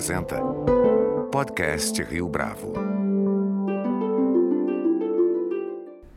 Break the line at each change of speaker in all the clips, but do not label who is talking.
apresenta Podcast Rio Bravo.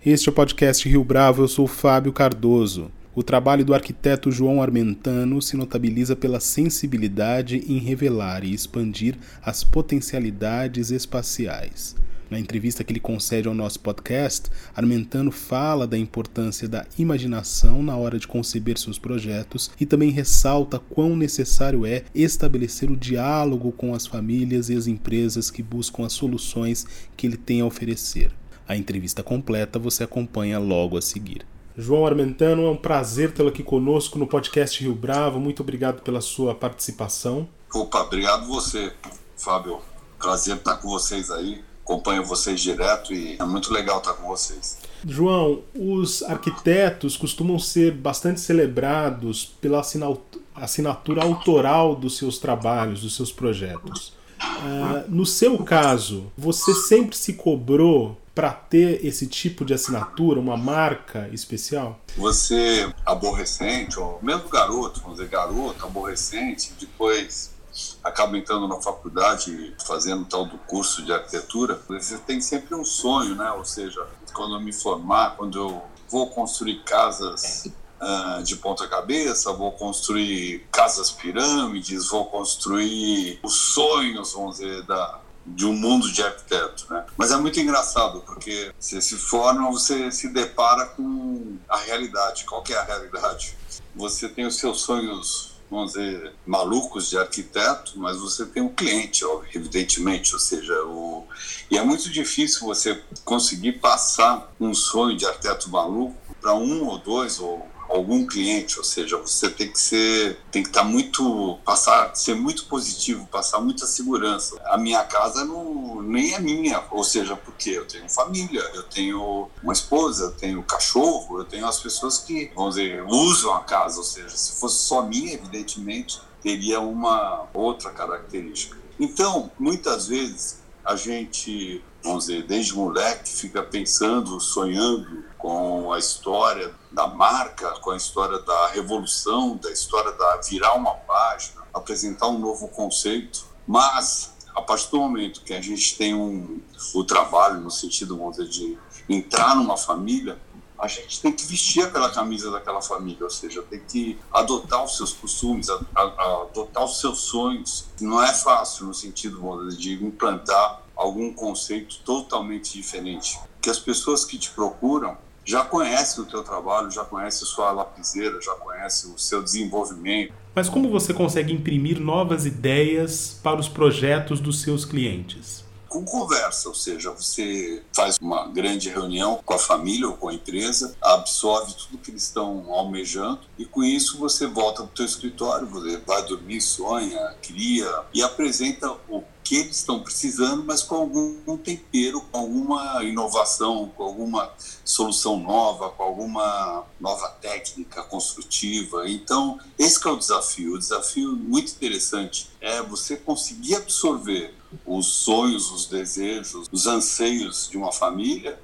Este é o podcast Rio Bravo, eu sou Fábio Cardoso. O trabalho do arquiteto João Armentano se notabiliza pela sensibilidade em revelar e expandir as potencialidades espaciais. Na entrevista que ele concede ao nosso podcast, Armentano fala da importância da imaginação na hora de conceber seus projetos e também ressalta quão necessário é estabelecer o diálogo com as famílias e as empresas que buscam as soluções que ele tem a oferecer. A entrevista completa você acompanha logo a seguir. João Armentano, é um prazer tê-lo aqui conosco no podcast Rio Bravo. Muito obrigado pela sua participação.
Opa, obrigado você, Fábio. Prazer estar com vocês aí acompanho vocês direto e é muito legal estar com vocês.
João, os arquitetos costumam ser bastante celebrados pela assinatura autoral dos seus trabalhos, dos seus projetos. Uh, no seu caso, você sempre se cobrou para ter esse tipo de assinatura, uma marca especial?
Você aborrecente, ou mesmo garoto, vamos dizer garoto, aborrecente, depois acaba entrando na faculdade, fazendo tal do curso de arquitetura, você tem sempre um sonho, né? Ou seja, quando eu me formar, quando eu vou construir casas uh, de ponta cabeça, vou construir casas pirâmides, vou construir os sonhos, vamos dizer, da, de um mundo de arquiteto, né? Mas é muito engraçado porque você se forma, você se depara com a realidade. Qual que é a realidade? Você tem os seus sonhos vamos dizer, malucos de arquiteto, mas você tem um cliente, evidentemente, ou seja, o... e é muito difícil você conseguir passar um sonho de arquiteto maluco para um ou dois ou algum cliente, ou seja, você tem que ser, tem que estar tá muito, passar, ser muito positivo, passar muita segurança. A minha casa não, nem é minha, ou seja, porque eu tenho família, eu tenho uma esposa, eu tenho cachorro, eu tenho as pessoas que, vamos dizer, usam a casa, ou seja, se fosse só minha, evidentemente, teria uma outra característica. Então, muitas vezes a gente, vamos dizer, desde moleque, fica pensando, sonhando com a história da marca, com a história da revolução, da história da virar uma página, apresentar um novo conceito. Mas, a partir do momento que a gente tem um, o trabalho, no sentido, dizer, de entrar numa família, a gente tem que vestir aquela camisa daquela família, ou seja, tem que adotar os seus costumes, adotar os seus sonhos. Não é fácil no sentido de implantar algum conceito totalmente diferente. Que as pessoas que te procuram já conhecem o teu trabalho, já conhecem a sua lapiseira, já conhecem o seu desenvolvimento.
Mas como você consegue imprimir novas ideias para os projetos dos seus clientes?
com conversa, ou seja, você faz uma grande reunião com a família ou com a empresa, absorve tudo que eles estão almejando e com isso você volta para o teu escritório, você vai dormir, sonha, cria e apresenta o que eles estão precisando, mas com algum tempero, com alguma inovação, com alguma solução nova, com alguma nova técnica construtiva. Então, esse é o desafio. O desafio muito interessante é você conseguir absorver os sonhos, os desejos, os anseios de uma família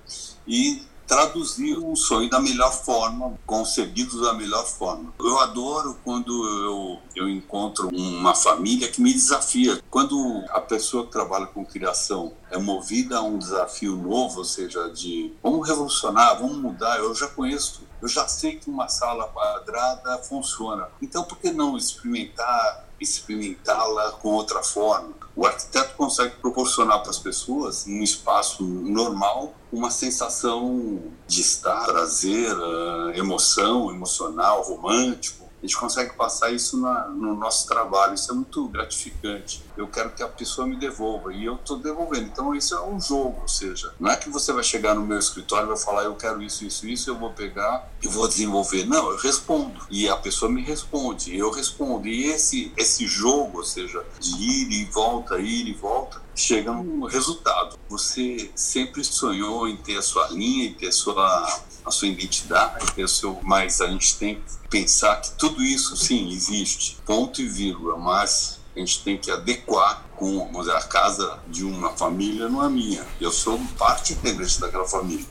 e traduzir um sonho da melhor forma, concebido da melhor forma. Eu adoro quando eu, eu encontro uma família que me desafia. Quando a pessoa que trabalha com criação é movida a um desafio novo, ou seja, de vamos revolucionar, vamos mudar, eu já conheço, eu já sei que uma sala quadrada funciona. Então, por que não experimentar experimentá-la com outra forma. O arquiteto consegue proporcionar para as pessoas, num espaço normal, uma sensação de estar, prazer, eh, emoção, emocional, romântico a gente consegue passar isso na, no nosso trabalho. Isso é muito gratificante. Eu quero que a pessoa me devolva e eu estou devolvendo. Então, isso é um jogo, ou seja, não é que você vai chegar no meu escritório e vai falar, eu quero isso, isso, isso, eu vou pegar e vou desenvolver. Não, eu respondo e a pessoa me responde, eu respondo. E esse, esse jogo, ou seja, de ir e volta, ir e volta, chega no resultado. Você sempre sonhou em ter a sua linha, em ter a sua a sua identidade, ter o seu, mas a gente tem que pensar que tudo isso sim existe, ponto e vírgula, mas a gente tem que adequar com dizer, a casa de uma família não é minha. Eu sou parte integrante daquela família.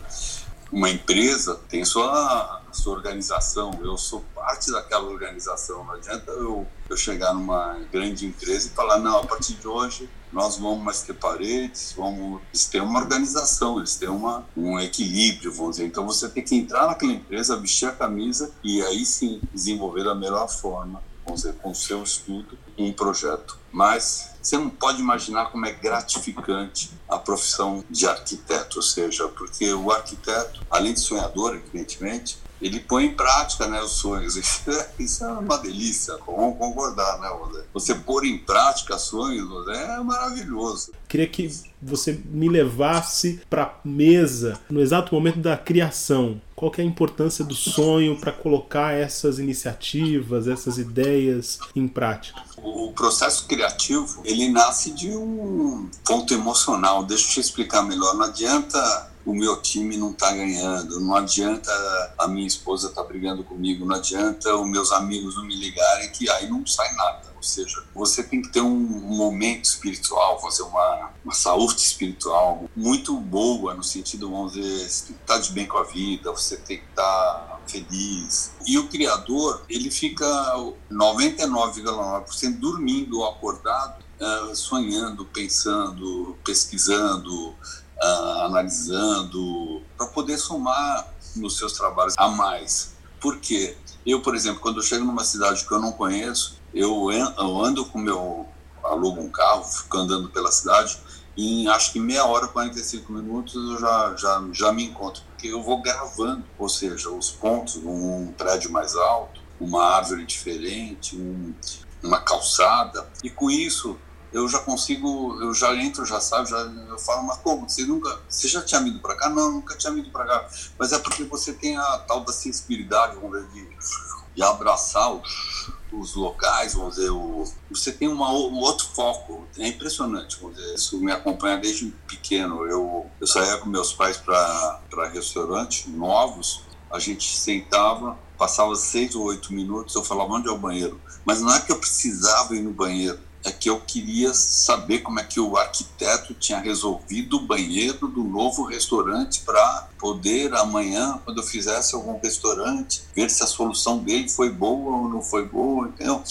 Uma empresa tem sua sua organização, eu sou parte daquela organização. Não adianta eu, eu chegar numa grande empresa e falar, não, a partir de hoje nós vamos mais ter paredes, vamos... Eles têm uma organização, eles têm uma, um equilíbrio, vamos dizer. Então você tem que entrar naquela empresa, vestir a camisa e aí sim desenvolver da melhor forma, vamos dizer, com o seu estudo, um projeto. Mas você não pode imaginar como é gratificante a profissão de arquiteto, ou seja, porque o arquiteto, além de sonhador, evidentemente, ele põe em prática né, os sonhos. Isso é uma delícia, vamos concordar, né, José? Você pôr em prática sonhos José, é maravilhoso.
Queria que você me levasse para mesa no exato momento da criação. Qual é a importância do sonho para colocar essas iniciativas, essas ideias em prática?
O processo criativo, ele nasce de um ponto emocional. Deixa eu te explicar melhor. Não adianta o meu time não tá ganhando, não adianta a minha esposa tá brigando comigo, não adianta os meus amigos não me ligarem, que aí não sai nada. Ou seja, você tem que ter um momento espiritual, fazer uma, uma saúde espiritual muito boa, no sentido, vamos dizer, você tem que estar de bem com a vida, você tem que estar feliz. E o criador, ele fica 99,9% dormindo ou acordado, uh, sonhando, pensando, pesquisando, uh, analisando, para poder somar nos seus trabalhos a mais. Por quê? Eu, por exemplo, quando eu chego numa cidade que eu não conheço, eu, ando com meu alugo um carro, fico andando pela cidade, em acho que meia hora, 45 minutos, eu já, já, já me encontro, porque eu vou gravando, ou seja, os pontos, um prédio mais alto, uma árvore diferente, um, uma calçada, e com isso eu já consigo, eu já entro, já sabe, já eu falo, mas como? Você nunca, você já tinha ido para cá? Não, nunca tinha ido para cá. Mas é porque você tem a tal da sensibilidade, vamos dizer, de, de abraçar os, os locais, vamos dizer, o, você tem uma, um outro foco. É impressionante, vamos dizer, isso me acompanha desde pequeno. Eu, eu saía com meus pais para restaurantes novos, a gente sentava, passava seis ou oito minutos, eu falava, onde é o banheiro? Mas não é que eu precisava ir no banheiro é que eu queria saber como é que o arquiteto tinha resolvido o banheiro do novo restaurante para poder amanhã, quando eu fizesse algum restaurante, ver se a solução dele foi boa ou não foi boa. Então,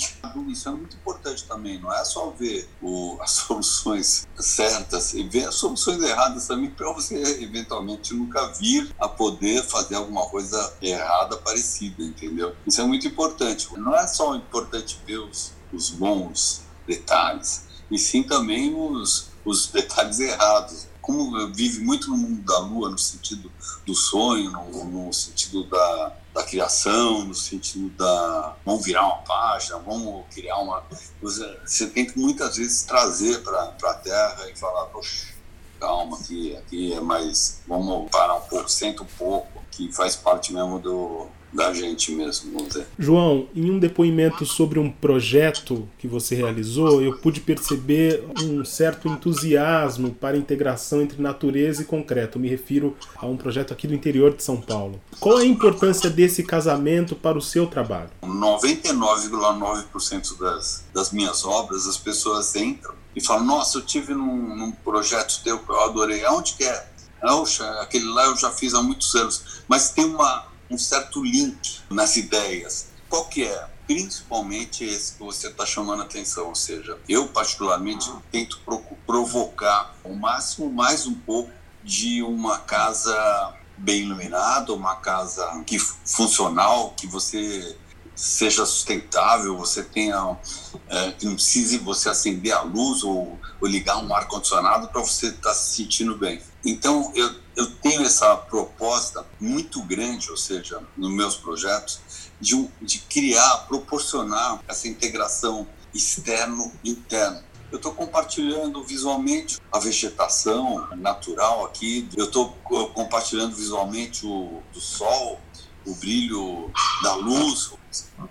isso é muito importante também, não é só ver o, as soluções certas e ver as soluções erradas também para você eventualmente nunca vir a poder fazer alguma coisa errada parecida, entendeu? Isso é muito importante. Não é só importante ver os, os bons detalhes, e sim também os, os detalhes errados. Como vive muito no mundo da lua, no sentido do sonho, no, no sentido da, da criação, no sentido da vamos virar uma página, vamos criar uma. Você tem que muitas vezes trazer para a Terra e falar, poxa, calma, aqui, aqui é mais. Vamos parar um pouco, senta um pouco, que faz parte mesmo do, da gente mesmo, vamos dizer.
João, em um depoimento sobre um projeto que você realizou, eu pude perceber um certo entusiasmo para a integração entre natureza e concreto. Eu me refiro a um projeto aqui do interior de São Paulo. Qual é a importância desse casamento para o seu trabalho?
99,9% das, das minhas obras, as pessoas entram e falam: Nossa, eu tive num, num projeto teu que eu adorei. Aonde que é? Poxa, aquele lá eu já fiz há muitos anos. Mas tem uma um certo link nas ideias. Qual que é? Principalmente esse que você está chamando a atenção, ou seja, eu particularmente tento provocar o máximo mais um pouco de uma casa bem iluminada, uma casa que funcional, que você seja sustentável, você tenha é, que não precise você acender a luz ou, ou ligar um ar condicionado para você estar tá se sentindo bem. Então eu, eu tenho essa proposta muito grande, ou seja, nos meus projetos, de, de criar, proporcionar essa integração externo interno. Eu estou compartilhando visualmente a vegetação natural aqui, eu estou compartilhando visualmente o do sol, o brilho da luz.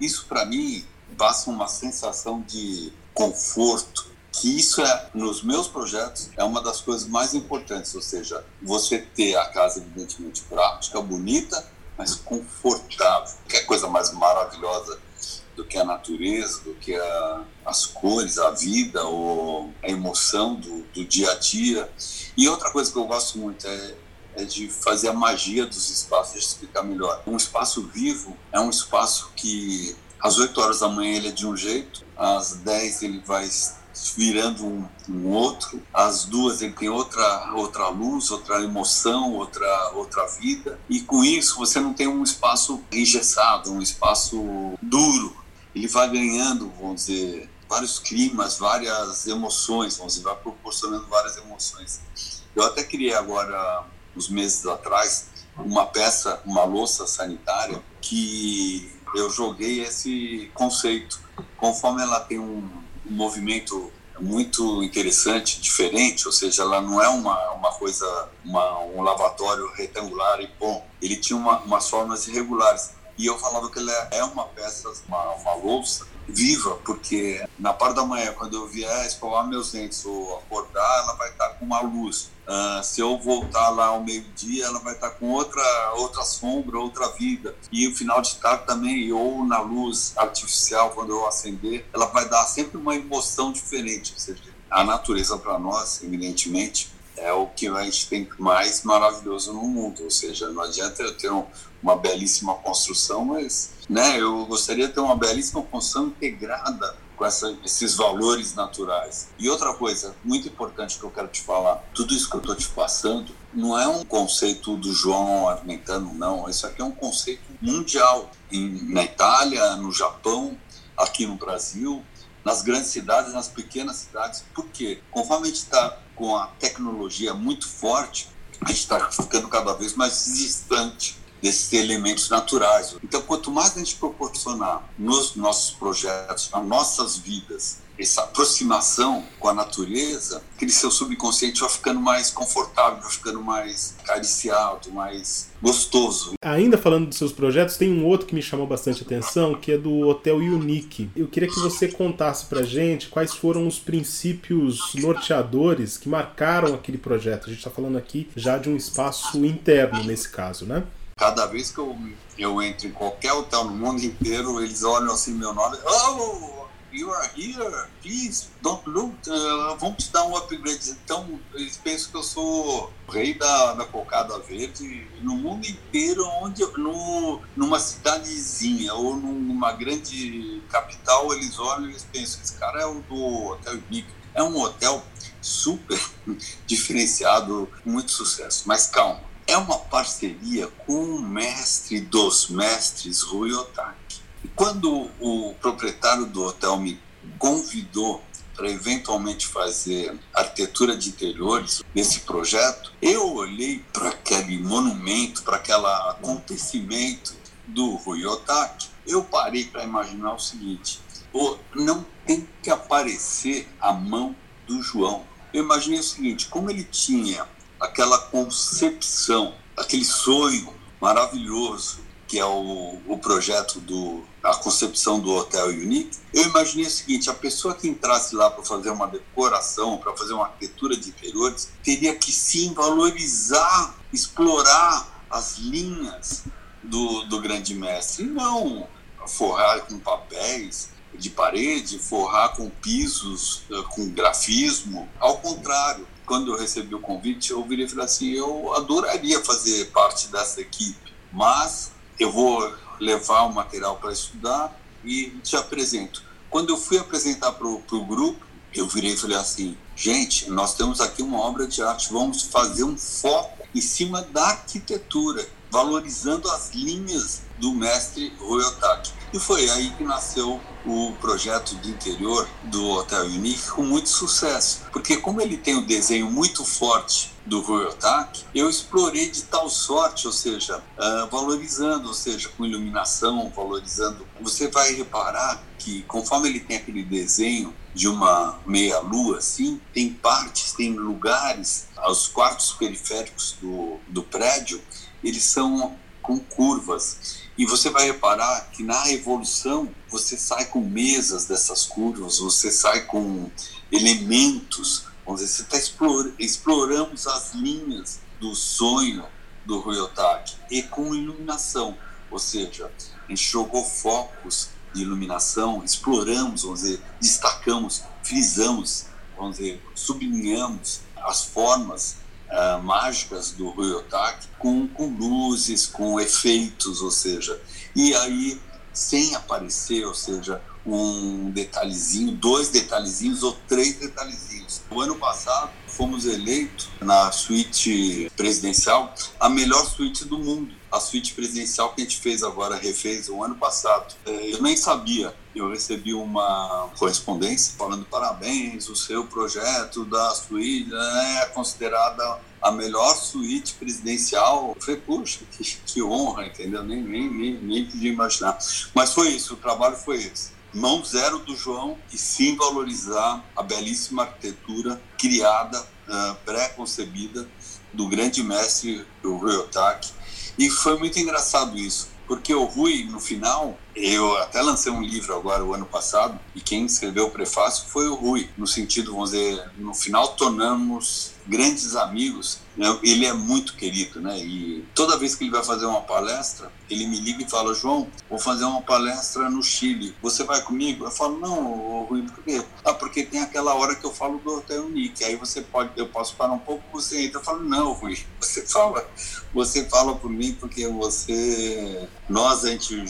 Isso para mim passa uma sensação de conforto, que isso é nos meus projetos é uma das coisas mais importantes, ou seja, você ter a casa evidentemente prática, bonita, mas confortável. Que é coisa mais maravilhosa do que a natureza, do que a, as cores, a vida, ou a emoção do, do dia a dia. E outra coisa que eu gosto muito é é de fazer a magia dos espaços, eu explicar melhor. Um espaço vivo é um espaço que às 8 horas da manhã ele é de um jeito, às 10 ele vai virando um, um, outro, às duas ele tem outra outra luz, outra emoção, outra outra vida, e com isso você não tem um espaço engessado, um espaço duro. Ele vai ganhando, vamos dizer, vários climas, várias emoções, vamos dizer, vai proporcionando várias emoções. Eu até criei agora, uns meses atrás, uma peça, uma louça sanitária, que eu joguei esse conceito. Conforme ela tem um, um movimento muito interessante, diferente, ou seja, ela não é uma, uma coisa, uma, um lavatório retangular e bom. Ele tinha uma, umas formas irregulares. E eu falava que ela é uma peça, uma, uma louça viva, porque na parte da manhã, quando eu vier escovar meus dentes ou acordar, ela vai estar com uma luz. Uh, se eu voltar lá ao meio-dia, ela vai estar com outra, outra sombra, outra vida. E o final de tarde também, ou na luz artificial, quando eu acender, ela vai dar sempre uma emoção diferente. Ou seja, a natureza para nós, evidentemente, é o que a gente tem mais maravilhoso no mundo. Ou seja, não adianta eu ter um, uma belíssima construção, mas né, eu gostaria de ter uma belíssima construção integrada com essa, esses valores naturais. E outra coisa muito importante que eu quero te falar: tudo isso que eu estou te passando não é um conceito do João Armentano, não. Isso aqui é um conceito mundial. Em, na Itália, no Japão, aqui no Brasil, nas grandes cidades, nas pequenas cidades. Por quê? Conforme a gente está com a tecnologia muito forte, a gente está ficando cada vez mais distante desses elementos naturais. Então, quanto mais a gente proporcionar nos nossos projetos, nas nossas vidas, essa aproximação com a natureza, aquele seu subconsciente vai ficando mais confortável, vai ficando mais acariciado, mais gostoso.
Ainda falando dos seus projetos, tem um outro que me chamou bastante atenção, que é do Hotel Unique. Eu queria que você contasse pra gente quais foram os princípios norteadores que marcaram aquele projeto. A gente está falando aqui já de um espaço interno nesse caso, né?
Cada vez que eu, eu entro em qualquer hotel no mundo inteiro, eles olham assim meu nome. Oh, you are here, please, don't look. Uh, vamos te dar um upgrade. Então, eles pensam que eu sou rei da, da cocada verde no mundo inteiro, onde no, numa cidadezinha ou numa grande capital, eles olham e eles pensam: esse cara é o do Hotel Nick. É um hotel super diferenciado, muito sucesso. Mas calma é uma parceria com o mestre dos mestres, Rui Otaki. E quando o proprietário do hotel me convidou para eventualmente fazer arquitetura de interiores nesse projeto, eu olhei para aquele monumento, para aquele acontecimento do Rui Otaki, eu parei para imaginar o seguinte: não tem que aparecer a mão do João. Eu imaginei o seguinte: como ele tinha aquela concepção, aquele sonho maravilhoso que é o, o projeto do a concepção do Hotel Unique, eu imaginei o seguinte: a pessoa que entrasse lá para fazer uma decoração, para fazer uma arquitetura de interiores, teria que sim valorizar, explorar as linhas do, do grande mestre, não forrar com papéis de parede, forrar com pisos, eh, com grafismo. Ao contrário, quando eu recebi o convite, eu virei e falei assim: eu adoraria fazer parte dessa equipe, mas eu vou levar o material para estudar e te apresento. Quando eu fui apresentar para o grupo, eu virei e falei assim: gente, nós temos aqui uma obra de arte, vamos fazer um foco em cima da arquitetura, valorizando as linhas do mestre Rui Otaki. E foi aí que nasceu o projeto de interior do Hotel Unique com muito sucesso. Porque como ele tem um desenho muito forte do Rui Otaki, eu explorei de tal sorte, ou seja, uh, valorizando, ou seja, com iluminação, valorizando. Você vai reparar que conforme ele tem aquele desenho de uma meia-lua, assim, tem partes, tem lugares, os quartos periféricos do, do prédio, eles são com curvas. E você vai reparar que na evolução você sai com mesas dessas curvas, você sai com elementos, vamos dizer, você está explorando, exploramos as linhas do sonho do Ryotaki e com iluminação, ou seja, jogou focos de iluminação, exploramos, vamos dizer, destacamos, frisamos, vamos dizer, sublinhamos as formas uh, mágicas do Rui com, com luzes, com efeitos, ou seja, e aí sem aparecer, ou seja, um detalhezinho, dois detalhezinhos ou três detalhezinhos. O ano passado fomos eleitos na suíte presidencial a melhor suíte do mundo. A suíte presidencial que a gente fez agora, refez o ano passado. É, eu nem sabia. Eu recebi uma correspondência falando parabéns, o seu projeto da suíte é considerada a melhor suíte presidencial. Eu falei, puxa, que, que honra, entendeu? Nem, nem, nem, nem podia imaginar. Mas foi isso, o trabalho foi esse mão zero do João e sim valorizar a belíssima arquitetura criada, uh, pré-concebida do grande mestre o Rui Otaki. E foi muito engraçado isso, porque o Rui, no final, eu até lancei um livro agora o ano passado, e quem escreveu o prefácio foi o Rui, no sentido, vamos dizer, no final tornamos grandes amigos. Né? Ele é muito querido, né? E toda vez que ele vai fazer uma palestra, ele me liga e fala: João, vou fazer uma palestra no Chile. Você vai comigo? Eu falo: Não, Rui, por quê? Ah, porque tem aquela hora que eu falo do Hotel Unique. Aí você pode, eu posso parar um pouco, você entra. Eu falo: Não, Rui, você fala, você fala por mim porque você, nós a gente,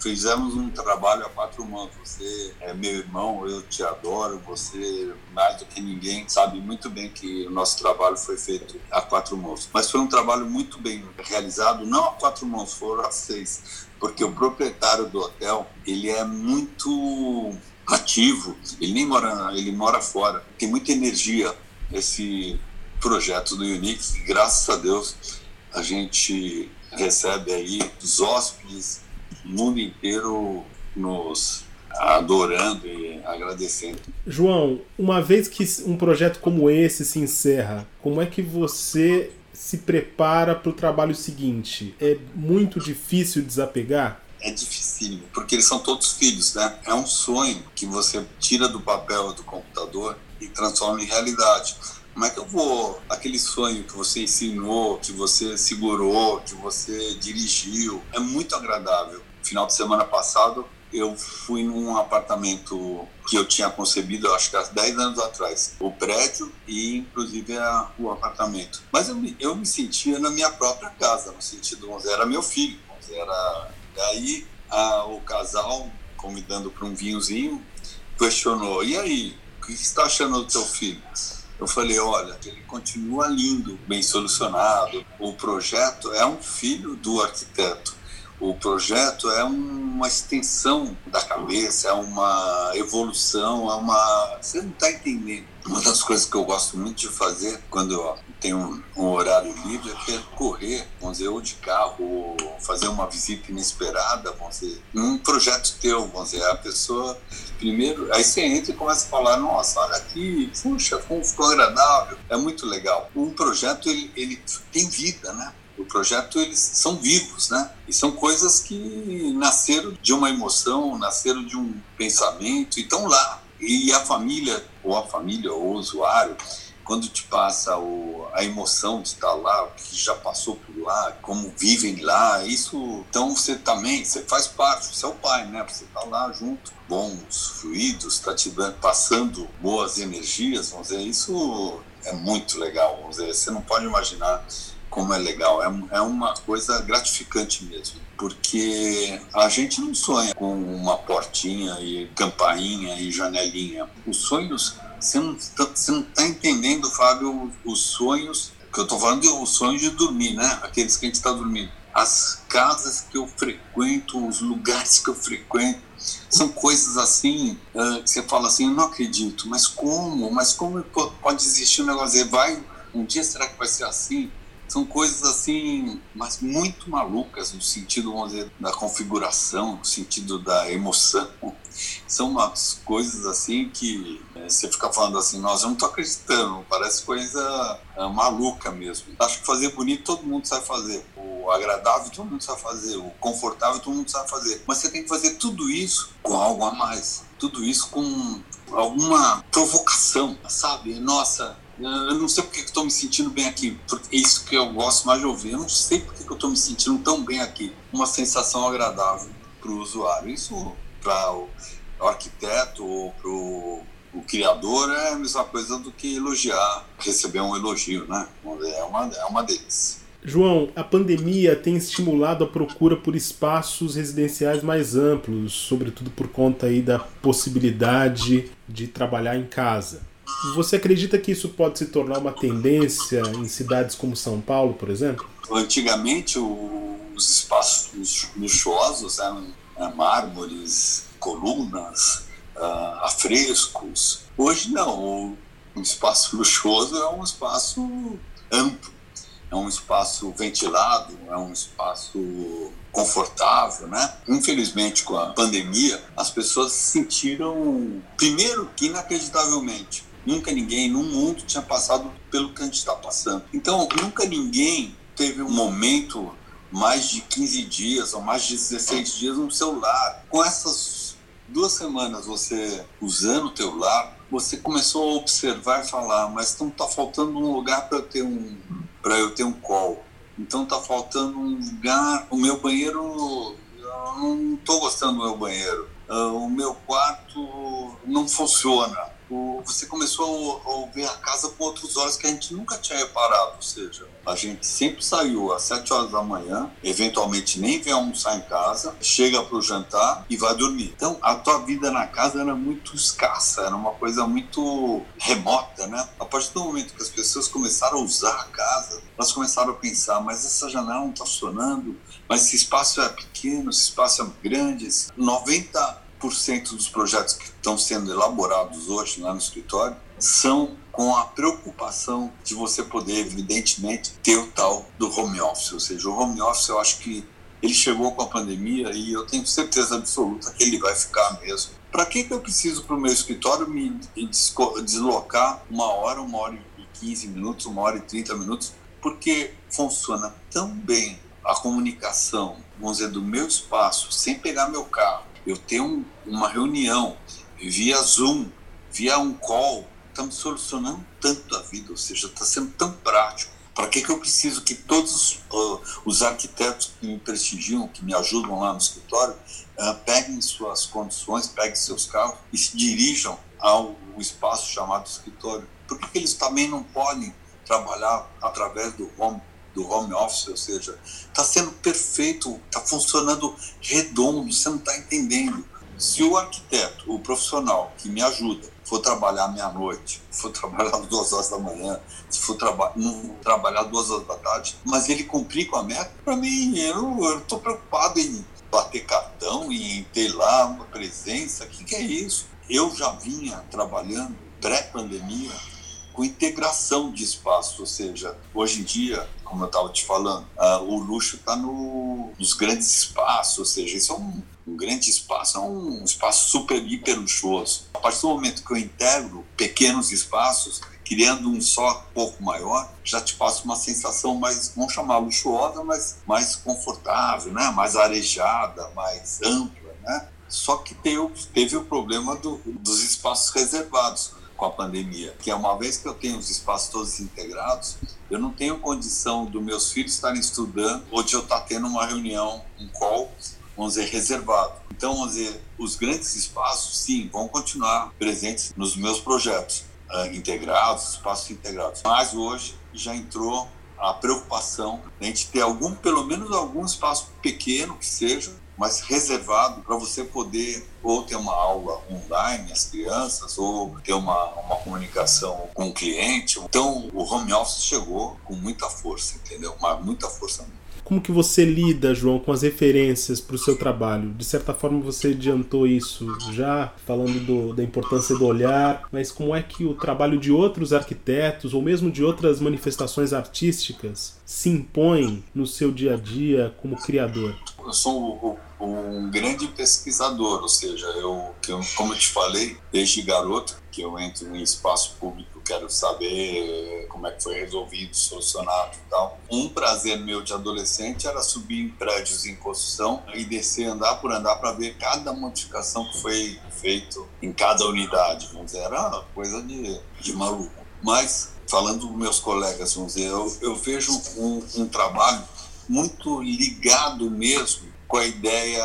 fizemos um trabalho a quatro mãos. Você é meu irmão, eu te adoro. Você mais do que ninguém sabe muito bem que o nosso trabalho foi feito a quatro mãos. Mas foi um trabalho muito bem realizado, não a quatro mãos, foram a seis, porque o proprietário do hotel ele é muito ativo. Ele nem mora, ele mora fora. Tem muita energia esse projeto do Unix. Graças a Deus a gente recebe aí os hóspedes, o mundo inteiro nos adorando e agradecendo.
João, uma vez que um projeto como esse se encerra, como é que você se prepara para o trabalho seguinte? É muito difícil desapegar?
É dificílimo, porque eles são todos filhos, né? É um sonho que você tira do papel do computador e transforma em realidade. Como é que eu vou, aquele sonho que você ensinou, que você segurou, que você dirigiu, é muito agradável. Final de semana passado, eu fui num apartamento que eu tinha concebido, acho que há 10 anos atrás, o prédio e inclusive a, o apartamento. Mas eu eu me sentia na minha própria casa, no sentido, vamos dizer, era meu filho. Dizer, era... Daí a, o casal, convidando para um vinhozinho, questionou: e aí, o que você está achando do teu filho? Eu falei, olha, ele continua lindo, bem solucionado. O projeto é um filho do arquiteto o projeto é uma extensão da cabeça, é uma evolução, é uma. Você não está entendendo. Uma das coisas que eu gosto muito de fazer quando eu tenho um, horário livre é correr, vamos dizer, ou de carro, ou fazer uma visita inesperada, vamos dizer, um projeto teu, vamos dizer, a pessoa primeiro, aí você entra e começa a falar, nossa, olha aqui, puxa, como ficou agradável, é muito legal. Um projeto, ele, ele tem vida, né? O projeto eles são vivos, né? E são coisas que nasceram de uma emoção, nasceram de um pensamento e estão lá. E a família, ou a família, ou o usuário, quando te passa o, a emoção de estar lá, que já passou por lá, como vivem lá, isso, então você também, você faz parte, você é o pai, né? Você está lá junto, bons fluidos, está te dando, passando boas energias, vamos dizer, isso é muito legal, vamos dizer, você não pode imaginar como é legal. É, é uma coisa gratificante mesmo, porque a gente não sonha com uma portinha e campainha e janelinha. Os sonhos, você não está tá entendendo, Fábio, os sonhos, que eu estou falando os sonhos de dormir, né? Aqueles que a gente está dormindo. As casas que eu frequento, os lugares que eu frequento, são coisas assim uh, que você fala assim, eu não acredito, mas como? Mas como pode existir um negócio? Vai, um dia será que vai ser assim? São coisas assim, mas muito malucas no sentido, vamos dizer, da configuração, no sentido da emoção. São umas coisas assim que é, você fica falando assim, nós não estou acreditando, parece coisa é, maluca mesmo. Acho que fazer bonito todo mundo sabe fazer, o agradável todo mundo sabe fazer, o confortável todo mundo sabe fazer, mas você tem que fazer tudo isso com algo a mais, tudo isso com alguma provocação, sabe? Nossa, eu não sei porque que estou me sentindo bem aqui, porque é isso que eu gosto mais de ouvir. Eu não sei porque que eu estou me sentindo tão bem aqui. Uma sensação agradável para o usuário. Isso para o arquiteto ou para o criador é a mesma coisa do que elogiar, receber um elogio, né? É uma, é uma deles.
João, a pandemia tem estimulado a procura por espaços residenciais mais amplos, sobretudo por conta aí da possibilidade de trabalhar em casa. Você acredita que isso pode se tornar uma tendência em cidades como São Paulo, por exemplo?
Antigamente, os espaços luxuosos eram né, mármores, colunas, uh, afrescos. Hoje, não. O espaço luxuoso é um espaço amplo é um espaço ventilado, é um espaço confortável, né? Infelizmente, com a pandemia, as pessoas se sentiram, primeiro que inacreditavelmente, nunca ninguém no mundo tinha passado pelo que a gente está passando. Então, nunca ninguém teve um momento mais de 15 dias ou mais de 16 dias no celular. Com essas duas semanas você usando o teu lar, você começou a observar e falar, mas não está faltando um lugar para ter um para eu ter um call. Então tá faltando um lugar. O meu banheiro, eu não estou gostando do meu banheiro. Uh, o meu quarto não funciona você começou a, ver a casa com outros olhos que a gente nunca tinha reparado. Ou seja, a gente sempre saiu às 7 horas da manhã, eventualmente nem vem almoçar em casa, chega para o jantar e vai dormir. Então, a tua vida na casa era muito escassa, era uma coisa muito remota, né? A partir do momento que as pessoas começaram a usar a casa, elas começaram a pensar, mas essa janela não está funcionando, mas esse espaço é pequeno, esse espaço é grande. 90 90% dos projetos que estão sendo elaborados hoje lá no escritório são com a preocupação de você poder, evidentemente, ter o tal do home office. Ou seja, o home office eu acho que ele chegou com a pandemia e eu tenho certeza absoluta que ele vai ficar mesmo. Para que, que eu preciso para o meu escritório me deslocar uma hora, uma hora e 15 minutos, uma hora e 30 minutos? Porque funciona tão bem a comunicação, vamos dizer, do meu espaço, sem pegar meu carro, eu tenho um, uma reunião via Zoom, via um call, está me solucionando tanto a vida, ou seja, está sendo tão prático. Para que, que eu preciso que todos uh, os arquitetos que me prestigiam, que me ajudam lá no escritório, uh, peguem suas condições, peguem seus carros e se dirijam ao espaço chamado escritório? Por que, que eles também não podem trabalhar através do home do home office, ou seja, está sendo perfeito, está funcionando redondo, você não está entendendo. Se o arquiteto, o profissional que me ajuda, for trabalhar meia-noite, for trabalhar duas horas da manhã, se for traba não trabalhar duas horas da tarde, mas ele cumprir com a meta, para mim, eu estou preocupado em bater cartão, em ter lá uma presença, o que, que é isso? Eu já vinha trabalhando pré-pandemia com integração de espaço, ou seja, hoje em dia, como eu estava te falando, uh, o luxo está no, nos grandes espaços, ou seja, isso é um, um grande espaço, é um espaço super, hiper luxuoso. A partir do momento que eu integro pequenos espaços, criando um só pouco maior, já te passa uma sensação mais, vamos chamar luxuosa, mas mais confortável, né? mais arejada, mais ampla, né? Só que teve, teve o problema do, dos espaços reservados com a pandemia, que é uma vez que eu tenho os espaços todos integrados, eu não tenho condição dos meus filhos estarem estudando ou de eu estar tendo uma reunião, um call, vamos dizer, reservado. Então, vamos dizer, os grandes espaços, sim, vão continuar presentes nos meus projetos uh, integrados, espaços integrados. Mas hoje já entrou a preocupação de a gente ter algum, pelo menos algum espaço pequeno que seja, mas reservado para você poder ou ter uma aula online, as crianças, ou ter uma, uma comunicação com o cliente. Então, o home office chegou com muita força, entendeu? Uma, muita força mesmo.
Como que você lida, João, com as referências para o seu trabalho? De certa forma você adiantou isso já, falando do, da importância do olhar, mas como é que o trabalho de outros arquitetos, ou mesmo de outras manifestações artísticas, se impõe no seu dia a dia como criador?
Eu sou um grande pesquisador, ou seja, eu, como eu te falei, desde garoto, que eu entro em espaço público quero saber como é que foi resolvido, solucionado e tal. Um prazer meu de adolescente era subir em prédios em construção e descer andar por andar para ver cada modificação que foi feito em cada unidade. Vamos dizer, era coisa de, de maluco. Mas, falando dos meus colegas, vamos dizer, eu, eu vejo um, um trabalho muito ligado mesmo com a ideia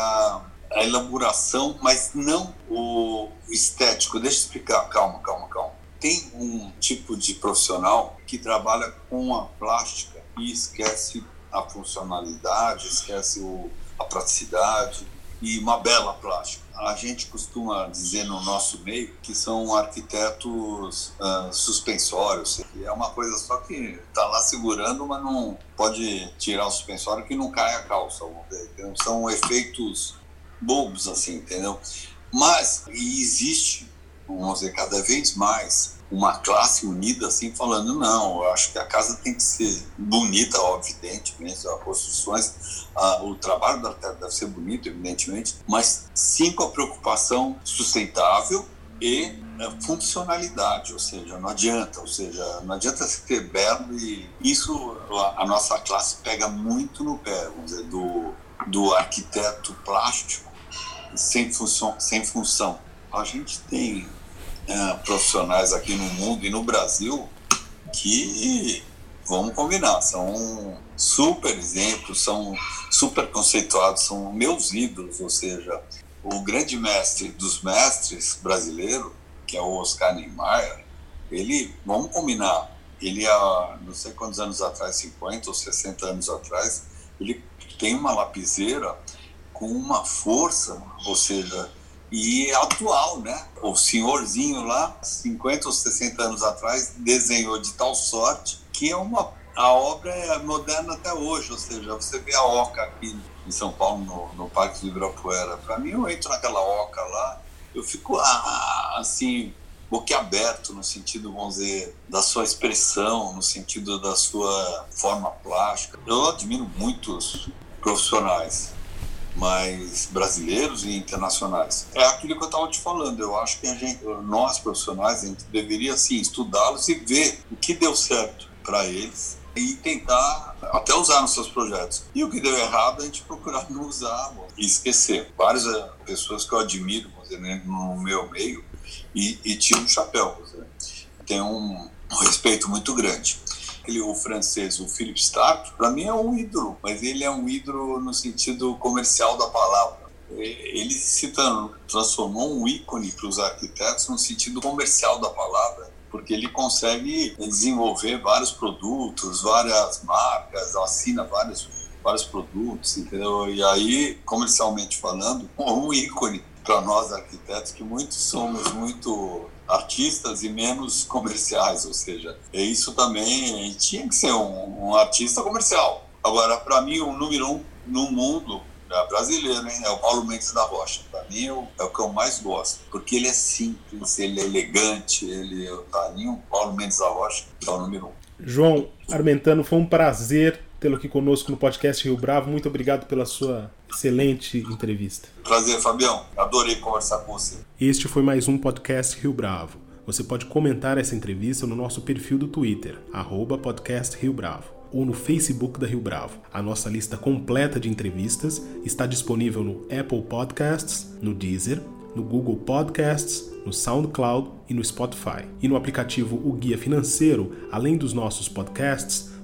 a elaboração, mas não o estético. Deixa eu explicar, calma, calma, calma. Tem um tipo de profissional que trabalha com a plástica e esquece a funcionalidade, esquece o, a praticidade e uma bela plástica. A gente costuma dizer no nosso meio que são arquitetos uh, suspensórios, que é uma coisa só que está lá segurando, mas não pode tirar o suspensório que não cai a calça. Então, são efeitos bobos, assim, entendeu? Mas existe, vamos dizer, cada vez mais uma classe unida assim falando não eu acho que a casa tem que ser bonita evidentemente as construções a, o trabalho da arquiteto deve ser bonito evidentemente mas sim com a preocupação sustentável e é, funcionalidade ou seja não adianta ou seja não adianta ser belo e isso a nossa classe pega muito no pé vamos dizer do do arquiteto plástico sem função sem função. A gente tem é, profissionais aqui no mundo e no Brasil que, vamos combinar, são super exemplos, são super conceituados, são meus ídolos, ou seja, o grande mestre dos mestres brasileiro, que é o Oscar Niemeyer, ele, vamos combinar, ele há não sei quantos anos atrás, 50 ou 60 anos atrás, ele tem uma lapiseira com uma força, ou seja, e atual, né? O senhorzinho lá, 50 ou 60 anos atrás, desenhou de tal sorte que é uma a obra é moderna até hoje, ou seja, você vê a oca aqui em São Paulo, no, no Parque do Ibirapuera. Para mim, eu entro naquela oca lá, eu fico ah, assim, boquiaberto no sentido, vamos dizer, da sua expressão, no sentido da sua forma plástica. Eu admiro muitos profissionais mais brasileiros e internacionais. É aquilo que eu estava te falando. Eu acho que gente, nós profissionais, a gente deveria sim estudá-los e ver o que deu certo para eles e tentar até usar nos seus projetos. E o que deu errado, a gente procurar não usar e esquecer. Várias eh, pessoas que eu admiro, né, no meu meio e, e o chapéu. Tem um, um respeito muito grande aquele o francês, o Philippe Stark, para mim é um ídolo, mas ele é um ídolo no sentido comercial da palavra. Ele se transformou um ícone para os arquitetos no sentido comercial da palavra, porque ele consegue desenvolver vários produtos, várias marcas, assina vários vários produtos, entendeu? E aí, comercialmente falando, um ícone para nós arquitetos que muitos somos muito artistas e menos comerciais, ou seja, é isso também tinha que ser um, um artista comercial. Agora, para mim, o número um no mundo é brasileiro, hein? É o Paulo Mendes da Rocha. Para mim é o, é o, que eu mais gosto, porque ele é simples, ele é elegante, ele, mim, o Paulo Mendes da Rocha é o número um.
João Armentano, foi um prazer tê-lo aqui conosco no podcast Rio Bravo. Muito obrigado pela sua excelente entrevista.
Prazer, Fabião. Adorei conversar com você.
Este foi mais um podcast Rio Bravo. Você pode comentar essa entrevista no nosso perfil do Twitter, arroba podcast Rio Bravo, ou no Facebook da Rio Bravo. A nossa lista completa de entrevistas está disponível no Apple Podcasts, no Deezer, no Google Podcasts, no SoundCloud e no Spotify. E no aplicativo O Guia Financeiro, além dos nossos podcasts,